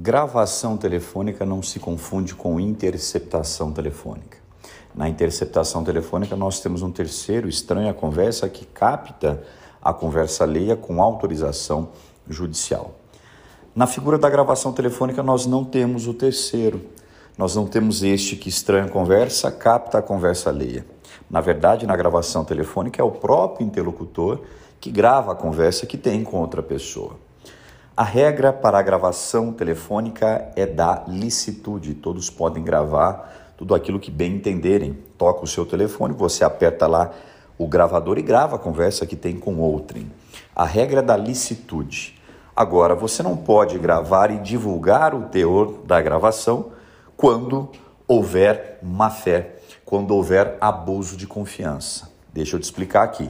Gravação telefônica não se confunde com interceptação telefônica. Na interceptação telefônica, nós temos um terceiro estranho a conversa que capta a conversa alheia com autorização judicial. Na figura da gravação telefônica, nós não temos o terceiro. Nós não temos este que estranha a conversa, capta a conversa alheia. Na verdade, na gravação telefônica, é o próprio interlocutor que grava a conversa que tem com outra pessoa. A regra para a gravação telefônica é da licitude. Todos podem gravar tudo aquilo que bem entenderem. Toca o seu telefone, você aperta lá o gravador e grava a conversa que tem com outrem. A regra é da licitude. Agora, você não pode gravar e divulgar o teor da gravação quando houver má fé, quando houver abuso de confiança. Deixa eu te explicar aqui.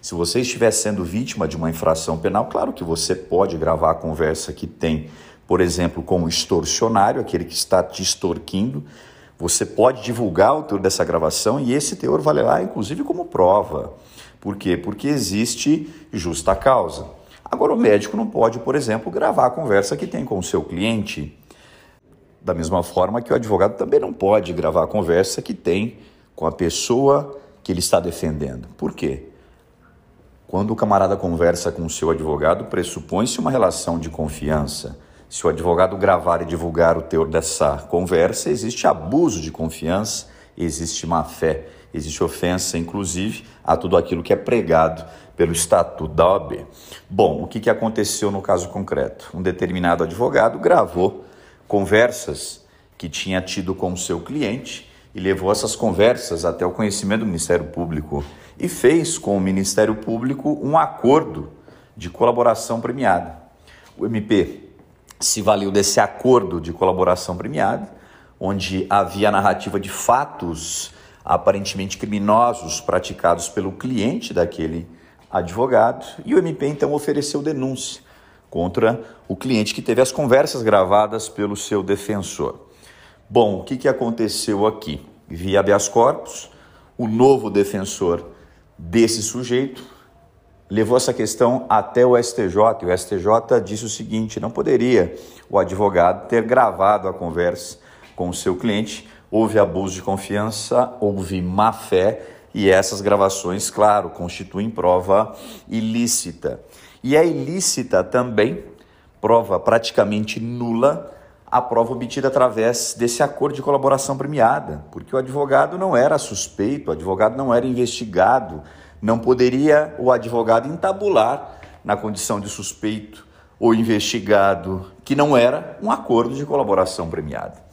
Se você estiver sendo vítima de uma infração penal, claro que você pode gravar a conversa que tem, por exemplo, com o extorsionário, aquele que está te extorquindo. Você pode divulgar o teor dessa gravação e esse teor valerá, inclusive, como prova. Por quê? Porque existe justa causa. Agora, o médico não pode, por exemplo, gravar a conversa que tem com o seu cliente. Da mesma forma que o advogado também não pode gravar a conversa que tem com a pessoa que ele está defendendo. Por quê? Quando o camarada conversa com o seu advogado, pressupõe-se uma relação de confiança. Se o advogado gravar e divulgar o teor dessa conversa, existe abuso de confiança, existe má fé, existe ofensa, inclusive, a tudo aquilo que é pregado pelo Estatuto da OAB. Bom, o que, que aconteceu no caso concreto? Um determinado advogado gravou conversas que tinha tido com o seu cliente e levou essas conversas até o conhecimento do Ministério Público e fez com o Ministério Público um acordo de colaboração premiada. O MP se valeu desse acordo de colaboração premiada, onde havia narrativa de fatos aparentemente criminosos praticados pelo cliente daquele advogado, e o MP então ofereceu denúncia contra o cliente que teve as conversas gravadas pelo seu defensor. Bom, o que, que aconteceu aqui? Via habeas corpus, o novo defensor desse sujeito levou essa questão até o STJ o STJ disse o seguinte: não poderia o advogado ter gravado a conversa com o seu cliente, houve abuso de confiança, houve má fé e essas gravações, claro, constituem prova ilícita. E é ilícita também, prova praticamente nula, a prova obtida através desse acordo de colaboração premiada, porque o advogado não era suspeito, o advogado não era investigado, não poderia o advogado entabular na condição de suspeito ou investigado, que não era um acordo de colaboração premiada.